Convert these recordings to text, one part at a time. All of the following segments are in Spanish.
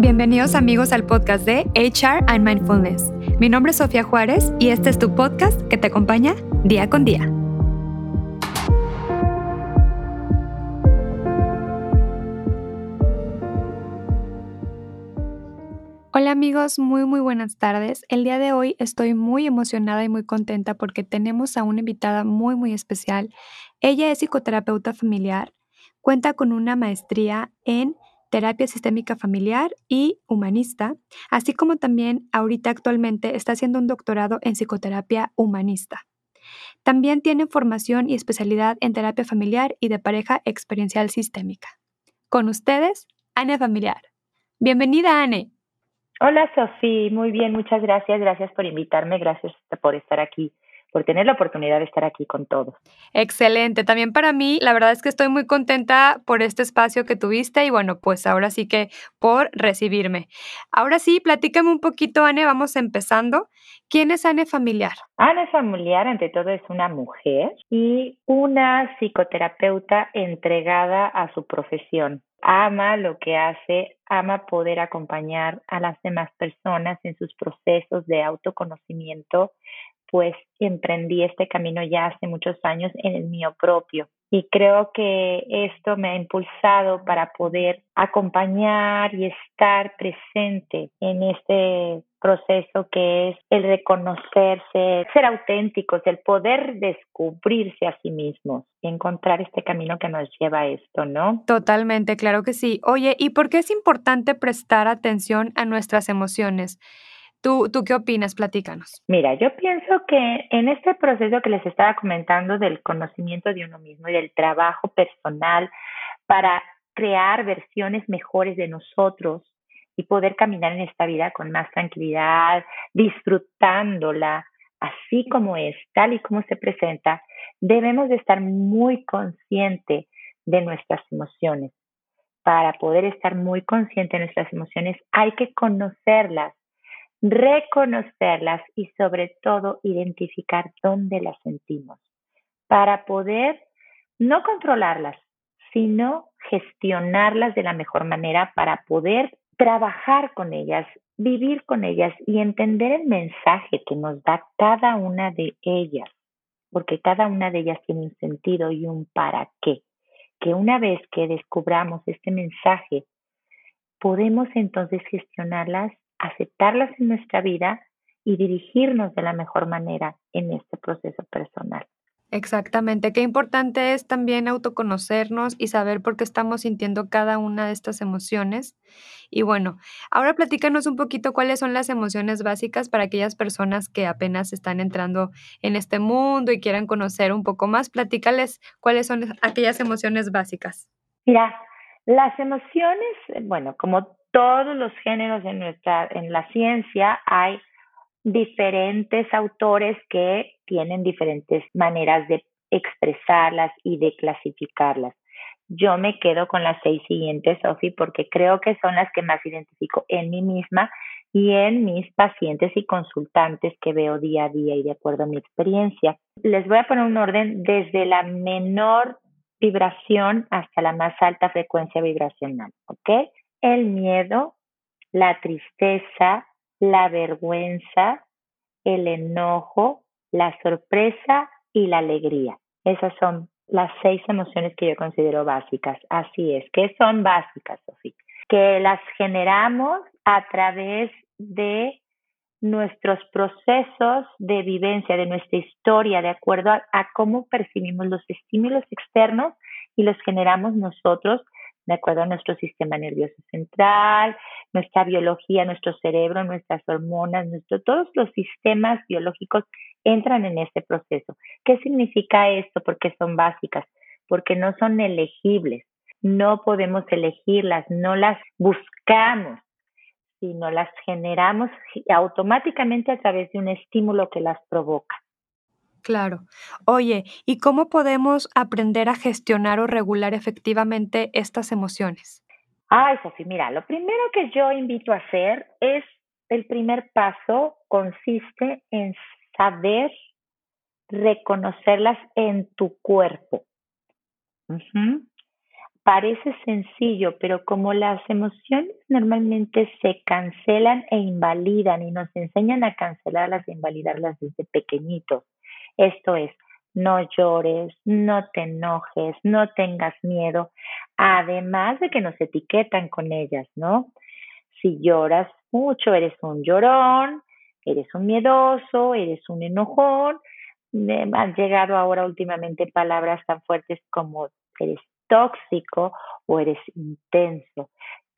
Bienvenidos amigos al podcast de HR and Mindfulness. Mi nombre es Sofía Juárez y este es tu podcast que te acompaña día con día. Hola amigos, muy muy buenas tardes. El día de hoy estoy muy emocionada y muy contenta porque tenemos a una invitada muy muy especial. Ella es psicoterapeuta familiar, cuenta con una maestría en terapia sistémica familiar y humanista, así como también ahorita actualmente está haciendo un doctorado en psicoterapia humanista. También tiene formación y especialidad en terapia familiar y de pareja experiencial sistémica. Con ustedes, Anne Familiar. Bienvenida, Anne. Hola, Sofía. Muy bien, muchas gracias. Gracias por invitarme. Gracias por estar aquí por tener la oportunidad de estar aquí con todos. Excelente. También para mí, la verdad es que estoy muy contenta por este espacio que tuviste y bueno, pues ahora sí que por recibirme. Ahora sí, platícame un poquito, Anne, vamos empezando. ¿Quién es Anne Familiar? Anne Familiar, ante todo, es una mujer y una psicoterapeuta entregada a su profesión. Ama lo que hace, ama poder acompañar a las demás personas en sus procesos de autoconocimiento, pues emprendí este camino ya hace muchos años en el mío propio. Y creo que esto me ha impulsado para poder acompañar y estar presente en este proceso que es el reconocerse, ser auténticos, el poder descubrirse a sí mismos, encontrar este camino que nos lleva a esto, ¿no? Totalmente, claro que sí. Oye, ¿y por qué es importante prestar atención a nuestras emociones? ¿Tú, ¿Tú qué opinas? Platícanos. Mira, yo pienso que en este proceso que les estaba comentando del conocimiento de uno mismo y del trabajo personal para crear versiones mejores de nosotros y poder caminar en esta vida con más tranquilidad, disfrutándola así como es, tal y como se presenta, debemos de estar muy conscientes de nuestras emociones. Para poder estar muy consciente de nuestras emociones hay que conocerlas reconocerlas y sobre todo identificar dónde las sentimos para poder no controlarlas, sino gestionarlas de la mejor manera para poder trabajar con ellas, vivir con ellas y entender el mensaje que nos da cada una de ellas, porque cada una de ellas tiene un sentido y un para qué, que una vez que descubramos este mensaje, podemos entonces gestionarlas aceptarlas en nuestra vida y dirigirnos de la mejor manera en este proceso personal. Exactamente, qué importante es también autoconocernos y saber por qué estamos sintiendo cada una de estas emociones. Y bueno, ahora platícanos un poquito cuáles son las emociones básicas para aquellas personas que apenas están entrando en este mundo y quieran conocer un poco más. Platícales cuáles son aquellas emociones básicas. Mira, las emociones, bueno, como todos los géneros en, nuestra, en la ciencia hay diferentes autores que tienen diferentes maneras de expresarlas y de clasificarlas. Yo me quedo con las seis siguientes, Sofi, porque creo que son las que más identifico en mí misma y en mis pacientes y consultantes que veo día a día y de acuerdo a mi experiencia. Les voy a poner un orden desde la menor vibración hasta la más alta frecuencia vibracional, ¿ok? El miedo, la tristeza, la vergüenza, el enojo, la sorpresa y la alegría. Esas son las seis emociones que yo considero básicas. Así es, que son básicas, Sofía. Que las generamos a través de nuestros procesos de vivencia, de nuestra historia, de acuerdo a, a cómo percibimos los estímulos externos y los generamos nosotros de acuerdo a nuestro sistema nervioso central, nuestra biología, nuestro cerebro, nuestras hormonas, nuestro, todos los sistemas biológicos entran en este proceso. ¿Qué significa esto? Porque son básicas, porque no son elegibles, no podemos elegirlas, no las buscamos, sino las generamos automáticamente a través de un estímulo que las provoca. Claro. Oye, ¿y cómo podemos aprender a gestionar o regular efectivamente estas emociones? Ay, Sofía, mira, lo primero que yo invito a hacer es, el primer paso consiste en saber reconocerlas en tu cuerpo. parece sencillo, pero como las emociones normalmente se cancelan e invalidan y nos enseñan a cancelarlas e invalidarlas desde pequeñitos, esto es, no llores, no te enojes, no tengas miedo, además de que nos etiquetan con ellas, ¿no? Si lloras mucho, eres un llorón, eres un miedoso, eres un enojón. Han llegado ahora últimamente palabras tan fuertes como eres tóxico o eres intenso.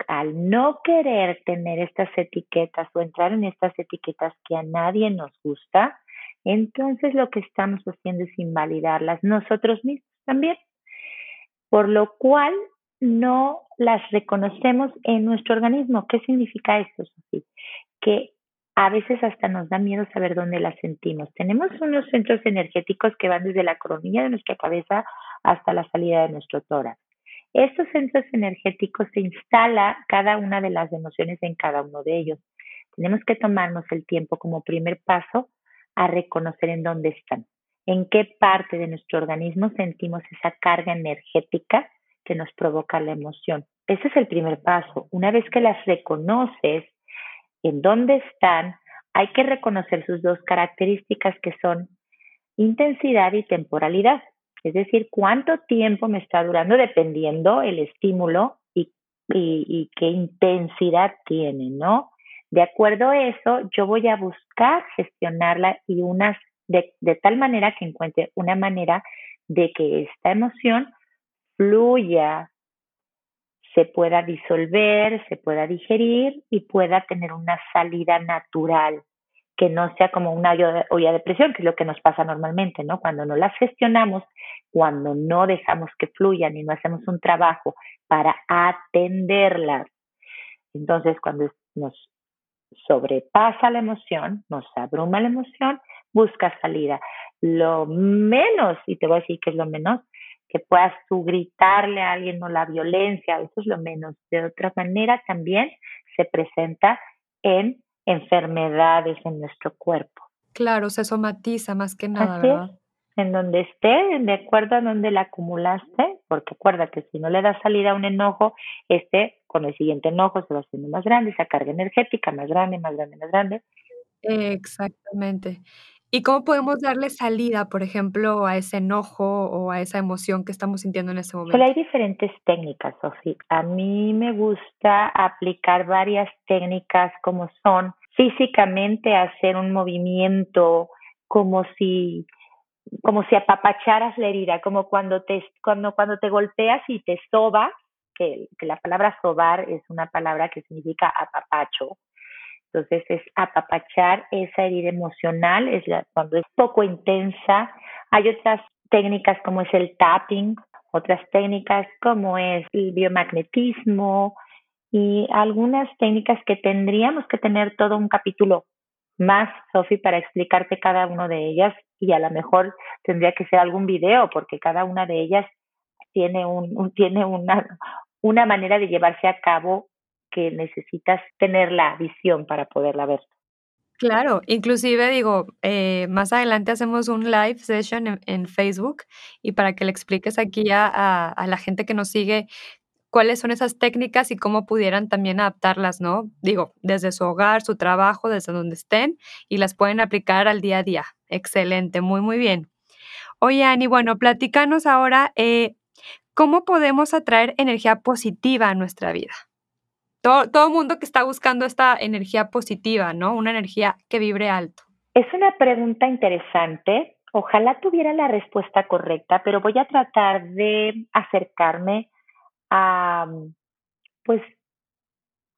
Al no querer tener estas etiquetas o entrar en estas etiquetas que a nadie nos gusta, entonces lo que estamos haciendo es invalidarlas nosotros mismos también, por lo cual no las reconocemos en nuestro organismo. ¿Qué significa esto? Que a veces hasta nos da miedo saber dónde las sentimos. Tenemos unos centros energéticos que van desde la coronilla de nuestra cabeza hasta la salida de nuestro tórax. Estos centros energéticos se instala cada una de las emociones en cada uno de ellos. Tenemos que tomarnos el tiempo como primer paso a reconocer en dónde están, en qué parte de nuestro organismo sentimos esa carga energética que nos provoca la emoción. Ese es el primer paso. Una vez que las reconoces, en dónde están, hay que reconocer sus dos características que son intensidad y temporalidad. Es decir, cuánto tiempo me está durando dependiendo el estímulo y, qué intensidad tiene, ¿no? De acuerdo a eso, yo voy a buscar gestionarla y unas de, tal manera que encuentre una manera de que esta emoción fluya, se pueda disolver, se pueda digerir y pueda tener una salida natural, que no sea como una olla de presión, que es lo que nos pasa normalmente, ¿no? Cuando no las gestionamos, cuando no dejamos que fluyan y no hacemos un trabajo para atenderlas. Entonces, cuando nos sobrepasa la emoción, nos abruma la emoción, busca salida. Lo menos, y te voy a decir que es lo menos, que puedas tú gritarle a alguien o la violencia, eso es lo menos. De otra manera también se presenta en enfermedades en nuestro cuerpo. Claro, se somatiza más que nada, ¿verdad? En donde esté, de acuerdo a donde la acumulaste, porque acuérdate, si no le das salida a un enojo, este con el siguiente enojo se va haciendo más grande, esa carga energética más grande, más grande, más grande. Exactamente. ¿Y cómo podemos darle salida, por ejemplo, a ese enojo o a esa emoción que estamos sintiendo en ese momento? Pues hay diferentes técnicas, Sofía. A mí me gusta aplicar varias técnicas como son físicamente hacer un movimiento como si como si apapacharas la herida, como cuando te cuando cuando te golpeas y te sobas que, la palabra sobar es una palabra que significa apapacho. Entonces es apapachar esa herida emocional, es cuando es poco intensa. Hay otras técnicas como es el tapping, otras técnicas como es el biomagnetismo y algunas técnicas que tendríamos que tener todo un capítulo más, Sofi, para explicarte cada una de ellas y a lo mejor tendría que ser algún video porque cada una de ellas tiene, un, tiene una, una manera de llevarse a cabo que necesitas tener la visión para poderla ver. Claro, inclusive digo, eh, más adelante hacemos un live session en, Facebook y para que le expliques aquí a, a, la gente que nos sigue cuáles son esas técnicas y cómo pudieran también adaptarlas, ¿no? Digo, desde su hogar, su trabajo, desde donde estén y las pueden aplicar al día a día. Excelente, muy, muy bien. Oye, Ani, bueno, platícanos ahora, eh, ¿cómo podemos atraer energía positiva a nuestra vida? Todo, todo mundo que está buscando esta energía positiva, ¿no? Una energía que vibre alto. Es una pregunta interesante. Ojalá tuviera la respuesta correcta, pero voy a tratar de acercarme a, pues,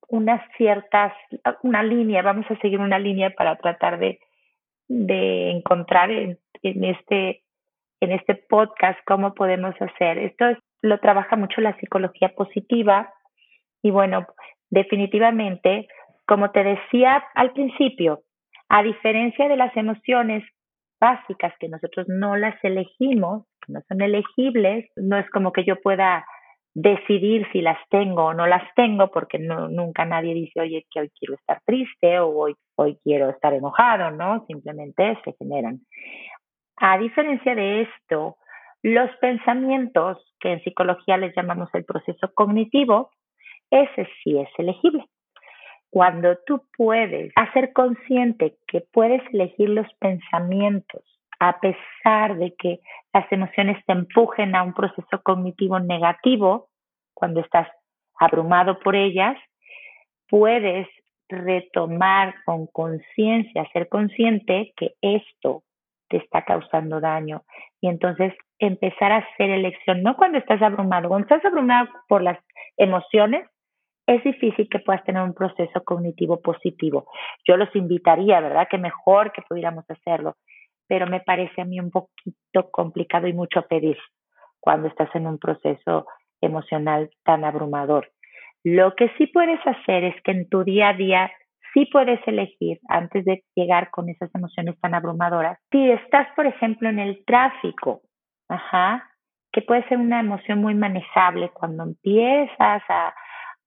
unas ciertas, una línea, vamos a seguir una línea para tratar de, de encontrar en, en este en este podcast cómo podemos hacer. Esto lo trabaja mucho la psicología positiva y bueno, definitivamente, como te decía al principio, a diferencia de las emociones básicas que nosotros no las elegimos, no son elegibles, no es como que yo pueda decidir si las tengo o no las tengo, porque nunca nadie dice, oye, que hoy quiero estar triste o hoy, hoy quiero estar enojado, ¿no? Simplemente se generan. A diferencia de esto, Los pensamientos, que en psicología les llamamos el proceso cognitivo, ese sí es elegible. Cuando tú puedes hacer consciente que puedes elegir los pensamientos a pesar de que las emociones te empujen a un proceso cognitivo negativo, cuando estás abrumado por ellas, puedes retomar con conciencia, ser consciente que esto está causando daño y entonces empezar a hacer elección, no cuando estás abrumado, cuando estás abrumado por las emociones, es difícil que puedas tener un proceso cognitivo positivo. Yo los invitaría, ¿verdad? Que mejor que pudiéramos hacerlo, pero me parece a mí un poquito complicado y mucho pedir cuando estás en un proceso emocional tan abrumador. Lo que sí puedes hacer es que en tu día a día sí puedes elegir antes de llegar con esas emociones tan abrumadoras. Si estás, por ejemplo, en el tráfico, ajá, que puede ser una emoción muy manejable cuando empiezas a,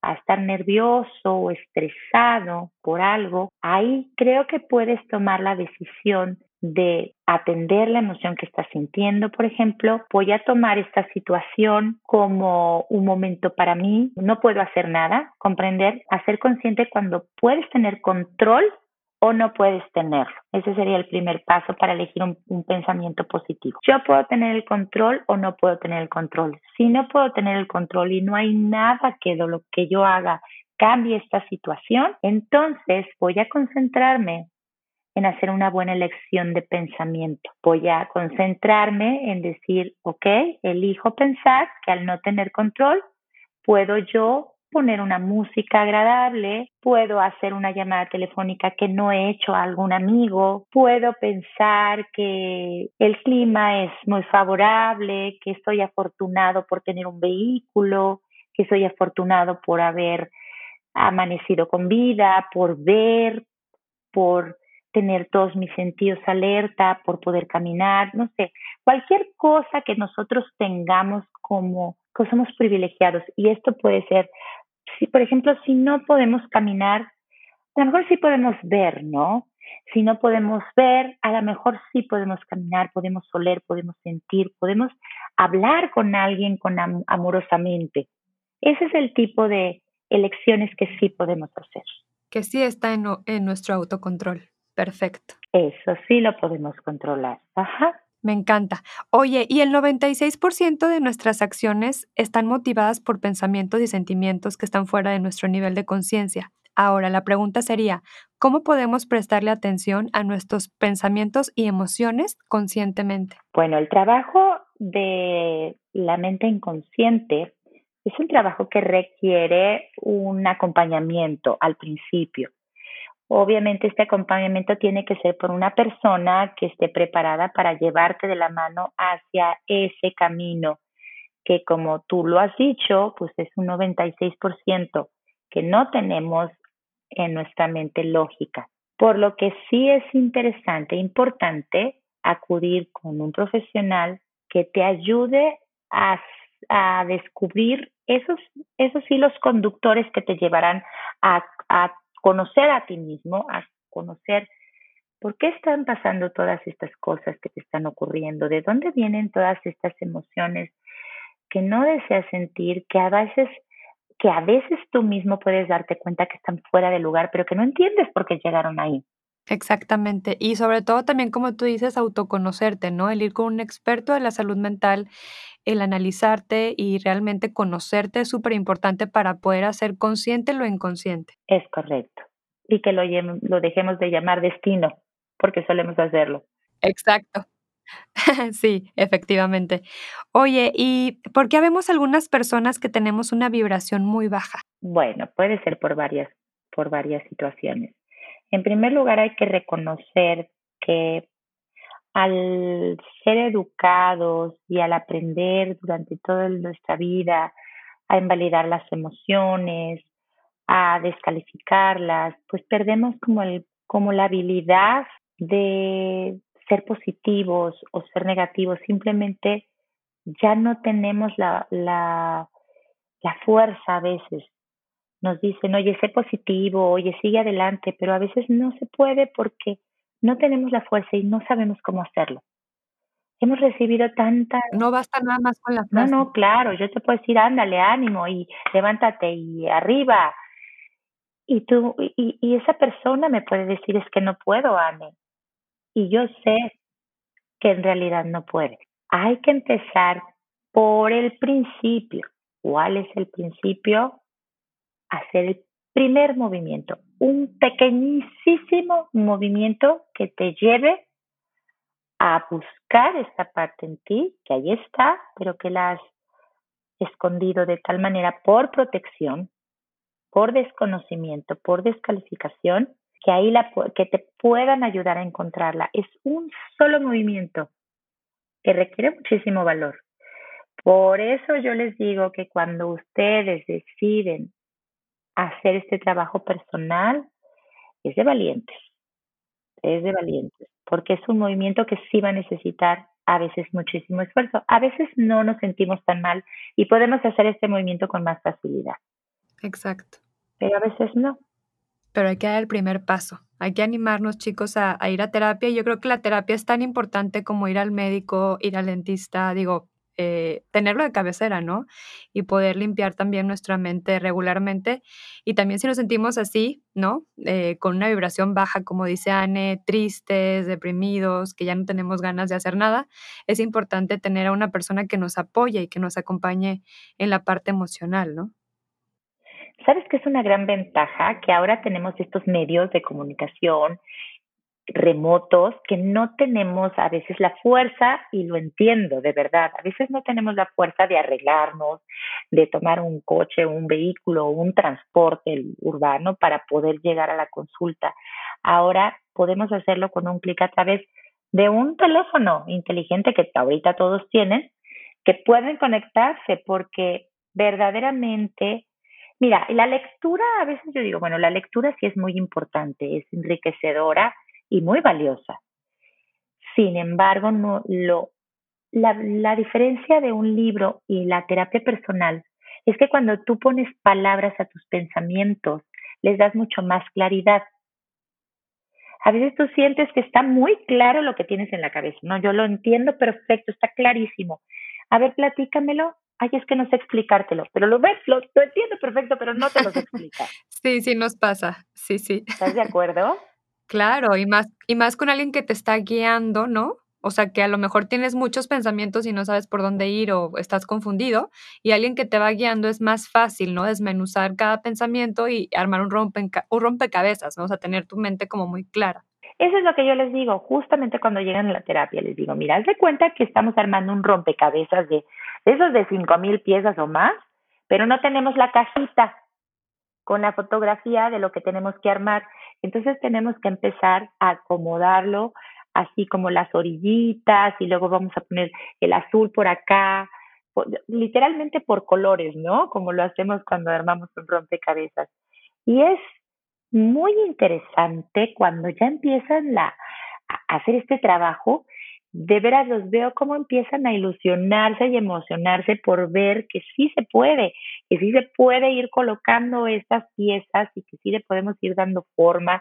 a estar nervioso o estresado por algo, ahí creo que puedes tomar la decisión de atender la emoción que estás sintiendo, por ejemplo, voy a tomar esta situación como un momento para mí, no puedo hacer nada, comprender, hacer consciente cuando puedes tener control o no puedes tenerlo. Ese sería el primer paso para elegir un, pensamiento positivo. Yo puedo tener el control o no puedo tener el control. Si no puedo tener el control y no hay nada que lo que yo haga cambie esta situación, entonces voy a concentrarme en hacer una buena elección de pensamiento. Voy a concentrarme en decir, ok, elijo pensar que al no tener control, puedo yo poner una música agradable, puedo hacer una llamada telefónica que no he hecho a algún amigo, puedo pensar que el clima es muy favorable, que estoy afortunado por tener un vehículo, que soy afortunado por haber amanecido con vida, por ver, por tener todos mis sentidos alerta, por poder caminar, no sé, cualquier cosa que nosotros tengamos como que somos privilegiados. Y esto puede ser, si, por ejemplo, si no podemos caminar, a lo mejor sí podemos ver, ¿no? Si no podemos ver, a lo mejor sí podemos caminar, podemos oler, podemos sentir, podemos hablar con alguien con amorosamente. Ese es el tipo de elecciones que sí podemos hacer. Que sí está en, en nuestro autocontrol. Perfecto. Eso sí lo podemos controlar. Ajá. Me encanta. Oye, y el 96% de nuestras acciones están motivadas por pensamientos y sentimientos que están fuera de nuestro nivel de conciencia. Ahora, la pregunta sería, ¿cómo podemos prestarle atención a nuestros pensamientos y emociones conscientemente? Bueno, el trabajo de la mente inconsciente es un trabajo que requiere un acompañamiento al principio. Obviamente este acompañamiento tiene que ser por una persona que esté preparada para llevarte de la mano hacia ese camino, que como tú lo has dicho, pues es un 96% que no tenemos en nuestra mente lógica. Por lo que sí es interesante, importante acudir con un profesional que te ayude a, a descubrir esos, esos hilos conductores que te llevarán a, a conocer a ti mismo, a conocer por qué están pasando todas estas cosas que te están ocurriendo, de dónde vienen todas estas emociones que no deseas sentir, que a veces que a veces tú mismo puedes darte cuenta que están fuera de lugar, pero que no entiendes por qué llegaron ahí. Exactamente. Y sobre todo también, como tú dices, autoconocerte, ¿no? El ir con un experto de la salud mental, el analizarte y realmente conocerte es súper importante para poder hacer consciente lo inconsciente. Es correcto. Y que lo, lo dejemos de llamar destino, porque solemos hacerlo. Exacto. sí, efectivamente. Oye, ¿y por qué vemos algunas personas que tenemos una vibración muy baja? Bueno, puede ser por varias, por varias situaciones. En primer lugar, hay que reconocer que al ser educados y al aprender durante toda nuestra vida a invalidar las emociones, a descalificarlas, pues perdemos como, el, como la habilidad de ser positivos o ser negativos, simplemente ya no tenemos la, la, la fuerza a veces nos dicen, oye, sé positivo, oye, sigue adelante, pero a veces no se puede porque no tenemos la fuerza y no sabemos cómo hacerlo. hemos recibido tanta... No basta nada más con la frase. No, no, claro, yo te puedo decir, ándale, ánimo y levántate y arriba. Y tú, y, y esa persona me puede decir, es que no puedo, Anne. Y yo sé que en realidad no puede. Hay que empezar por el principio. ¿Cuál es el principio? Hacer el primer movimiento, un pequeñísimo movimiento que te lleve a buscar esta parte en ti, que ahí está, pero que la has escondido de tal manera por protección, por desconocimiento, por descalificación, que ahí la, que te puedan ayudar a encontrarla. Es un solo movimiento que requiere muchísimo valor. Por eso yo les digo que cuando ustedes deciden hacer este trabajo personal, es de valientes, es de valientes porque es un movimiento que sí va a necesitar a veces muchísimo esfuerzo. A veces no nos sentimos tan mal y podemos hacer este movimiento con más facilidad. Exacto. Pero a veces no. Pero hay que dar el primer paso. Hay que animarnos, chicos, a, a ir a terapia. Yo creo que la terapia es tan importante como ir al médico, ir al dentista. Digo, eh, tenerlo de cabecera, ¿no? Y poder limpiar también nuestra mente regularmente. Y también si nos sentimos así, ¿no? Eh, con una vibración baja, como dice Anne, tristes, deprimidos, que ya no tenemos ganas de hacer nada, es importante tener a una persona que nos apoye y que nos acompañe en la parte emocional, ¿no? ¿Sabes que es una gran ventaja? Que ahora tenemos estos medios de comunicación remotos que no tenemos a veces la fuerza, y lo entiendo de verdad, a veces no tenemos la fuerza de arreglarnos, de tomar un coche, un vehículo, un transporte urbano para poder llegar a la consulta. Ahora podemos hacerlo con un clic a través de un teléfono inteligente que ahorita todos tienen, que pueden conectarse porque verdaderamente Mira, la lectura, a veces yo digo, bueno, la lectura sí es muy importante, es enriquecedora, y muy valiosa. Sin embargo, no, lo, la, la diferencia de un libro y la terapia personal es que cuando tú pones palabras a tus pensamientos, les das mucho más claridad. A veces tú sientes que está muy claro lo que tienes en la cabeza, ¿no? Yo lo entiendo perfecto, está clarísimo. A ver, platícamelo. Ay, es que no sé explicártelo, pero lo ves, lo, lo entiendo perfecto, pero no te lo sé explicar. sí, sí, nos pasa. Sí, sí. ¿Estás de acuerdo? Claro, y más, y más con alguien que te está guiando, ¿no? O sea, que a lo mejor tienes muchos pensamientos y no sabes por dónde ir o estás confundido, y alguien que te va guiando es más fácil, ¿no? Desmenuzar cada pensamiento y armar un, rompe, un rompecabezas, ¿no? O sea, tener tu mente como muy clara. Eso es lo que yo les digo, justamente cuando llegan a la terapia, les digo, mira, haz de cuenta que estamos armando un rompecabezas de, de esos de cinco mil piezas o más, pero no tenemos la cajita con la fotografía de lo que tenemos que armar. Entonces tenemos que empezar a acomodarlo así como las orillitas y luego vamos a poner el azul por acá, literalmente por colores, ¿no? Como lo hacemos cuando armamos un rompecabezas. Y es muy interesante cuando ya empiezan la, a hacer este trabajo de veras los veo cómo empiezan a ilusionarse y emocionarse por ver que sí se puede, que sí se puede ir colocando estas piezas y que sí le podemos ir dando forma.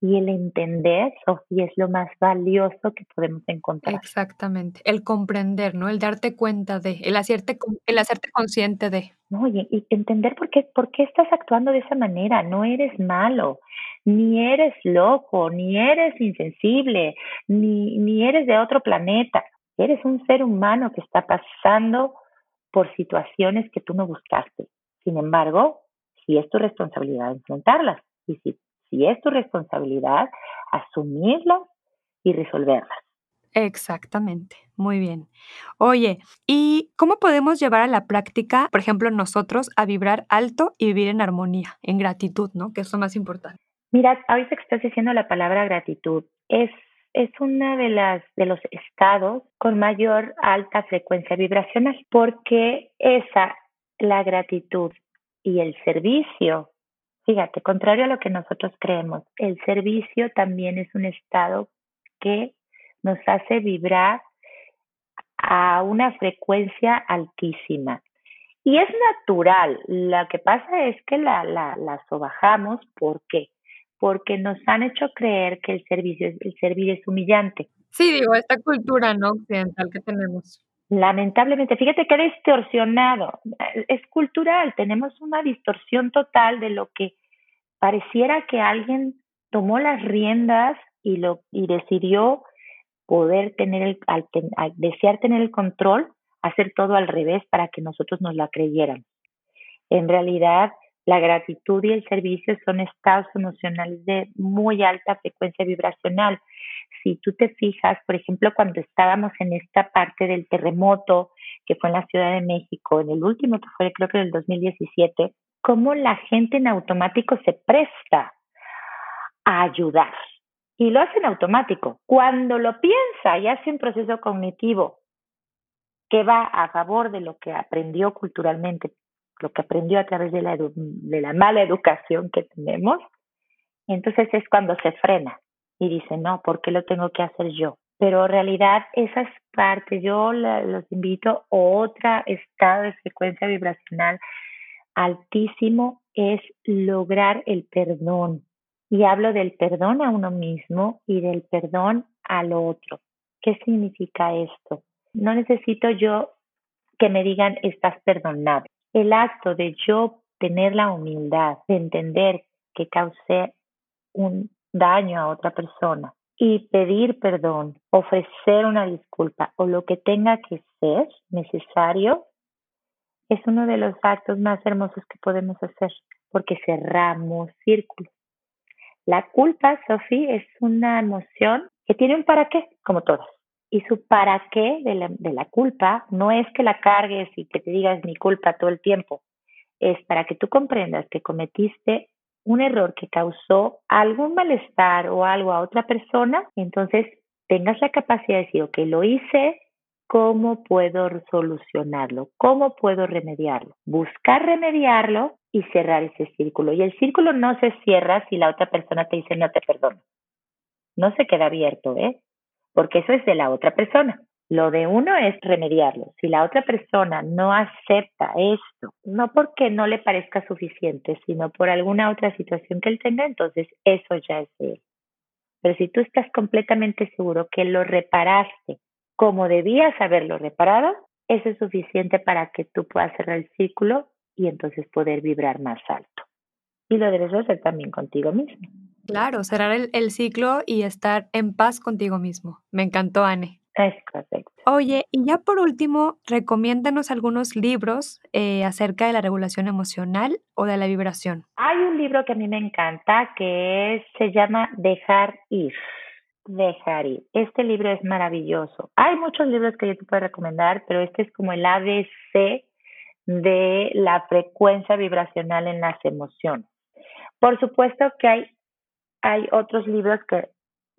Y el entender, Sofía, es lo más valioso que podemos encontrar. Exactamente, el comprender, ¿no? El darte cuenta de, el hacerte, el hacerte consciente de. No, y, y entender por qué, por qué estás actuando de esa manera. No eres malo, ni eres loco, ni eres insensible, ni, ni eres de otro planeta. Eres un ser humano que está pasando por situaciones que tú no buscaste. Sin embargo, si es tu responsabilidad enfrentarlas y si, si es tu responsabilidad asumirlas y resolverlas. Exactamente, muy bien. Oye, ¿y cómo podemos llevar a la práctica, por ejemplo, nosotros a vibrar alto y vivir en armonía, en gratitud, ¿no? Que es lo más importante. Mira, ahorita que estás diciendo la palabra gratitud, es, es una de las de los estados con mayor alta frecuencia vibracional, porque esa, la gratitud y el servicio, fíjate, contrario a lo que nosotros creemos, el servicio también es un estado que nos hace vibrar a una frecuencia altísima. Y es natural, lo que pasa es que la, la, la sobajamos, ¿por qué? Porque nos han hecho creer que el servicio, el servir es humillante. Sí, digo, esta cultura no occidental que tenemos. Lamentablemente, fíjate que ha distorsionado, es cultural, tenemos una distorsión total de lo que pareciera que alguien tomó las riendas y lo y decidió poder tener el, al, desear tener el control, hacer todo al revés para que nosotros nos la creyeran. En realidad, la gratitud y el servicio son estados emocionales de muy alta frecuencia vibracional. Si tú te fijas, por ejemplo, cuando estábamos en esta parte del terremoto que fue en la Ciudad de México, en el último que fue creo que en el 2017, cómo la gente en automático se presta a ayudar. Y lo hace en automático. Cuando lo piensa y hace un proceso cognitivo que va a favor de lo que aprendió culturalmente lo que aprendió a través de la, de la mala educación que tenemos, entonces es cuando se frena y dice, no, ¿por qué lo tengo que hacer yo? Pero en realidad esas partes, yo los invito a otra estado de frecuencia vibracional altísimo es lograr el perdón. Y hablo del perdón a uno mismo y del perdón al otro. ¿Qué significa esto? No necesito yo que me digan estás perdonado el acto de yo tener la humildad de entender que causé un daño a otra persona y pedir perdón, ofrecer una disculpa o lo que tenga que ser necesario, es uno de los actos más hermosos que podemos hacer porque cerramos círculos. La culpa, Sofía, es una emoción que tiene un para qué, como todas. Y su para qué de la, culpa no es que la cargues y que te digas mi culpa todo el tiempo, es para que tú comprendas que cometiste un error que causó algún malestar o algo a otra persona, entonces tengas la capacidad de decir, ok, lo hice, ¿cómo puedo solucionarlo? ¿Cómo puedo remediarlo? Buscar remediarlo y cerrar ese círculo. Y el círculo no se cierra si la otra persona te dice no te perdono. No se queda abierto, ¿eh? Porque eso es de la otra persona. Lo de uno es remediarlo. Si la otra persona no acepta esto, no porque no le parezca suficiente, sino por alguna otra situación que él tenga, entonces eso ya es de él. Pero si tú estás completamente seguro que lo reparaste como debías haberlo reparado, eso es suficiente para que tú puedas cerrar el círculo y entonces poder vibrar más alto. Y lo debes hacer también contigo mismo. Claro, cerrar el, ciclo y estar en paz contigo mismo. Me encantó, Anne. Es correcto. Oye, y ya por último, recomiéndanos algunos libros eh, acerca de la regulación emocional o de la vibración. Hay un libro que a mí me encanta que se llama Dejar ir. Dejar ir. Este libro es maravilloso. Hay muchos libros que yo te puedo recomendar, pero este es como el ABC de la frecuencia vibracional en las emociones. Por supuesto que hay hay otros libros que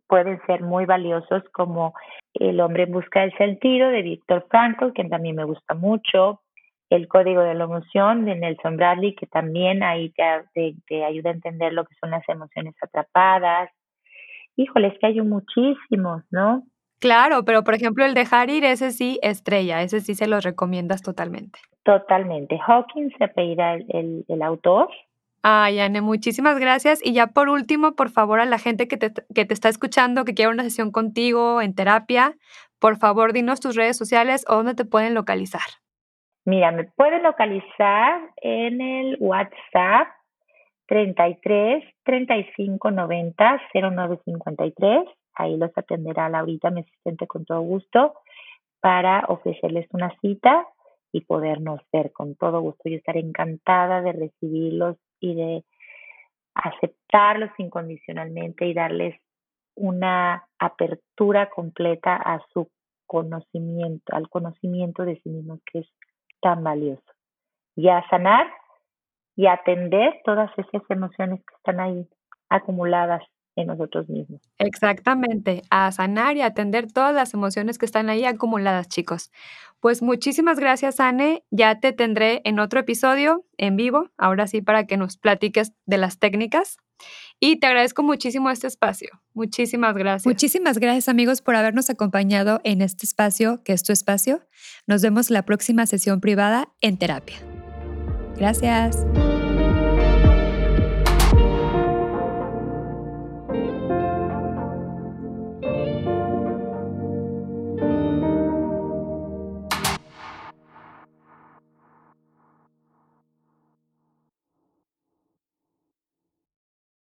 pueden ser muy valiosos como El hombre en busca del sentido de Víctor Frankl, que también me gusta mucho, El código de la emoción de Nelson Bradley, que también ahí te, te, ayuda a entender lo que son las emociones atrapadas. Híjole, es que hay muchísimos, ¿no? Claro, pero por ejemplo el dejar ir, ese sí, estrella, ese sí se los recomiendas totalmente. Totalmente. Hawkins se apellida el, el autor Ay, Anne, muchísimas gracias. Y ya por último, por favor, a la gente que te, que te está escuchando, que quiere una sesión contigo en terapia, por favor, dinos tus redes sociales o dónde te pueden localizar. Mira, me pueden localizar en el WhatsApp 33 35 90 09 53. Ahí los atenderá Laurita, mi asistente, con todo gusto, para ofrecerles una cita y podernos ver con todo gusto. Yo estaré encantada de recibirlos y de aceptarlos incondicionalmente y darles una apertura completa a su conocimiento, al conocimiento de sí mismos que es tan valioso. Y a sanar y atender todas esas emociones que están ahí acumuladas en nosotros mismos. Exactamente, a sanar y atender todas las emociones que están ahí acumuladas, chicos. Pues muchísimas gracias, Anne. Ya te tendré en otro episodio en vivo, ahora sí, para que nos platiques de las técnicas. Y te agradezco muchísimo este espacio. Muchísimas gracias. Muchísimas gracias amigos por habernos acompañado en este espacio, que es tu espacio. Nos vemos la próxima sesión privada en terapia. Gracias.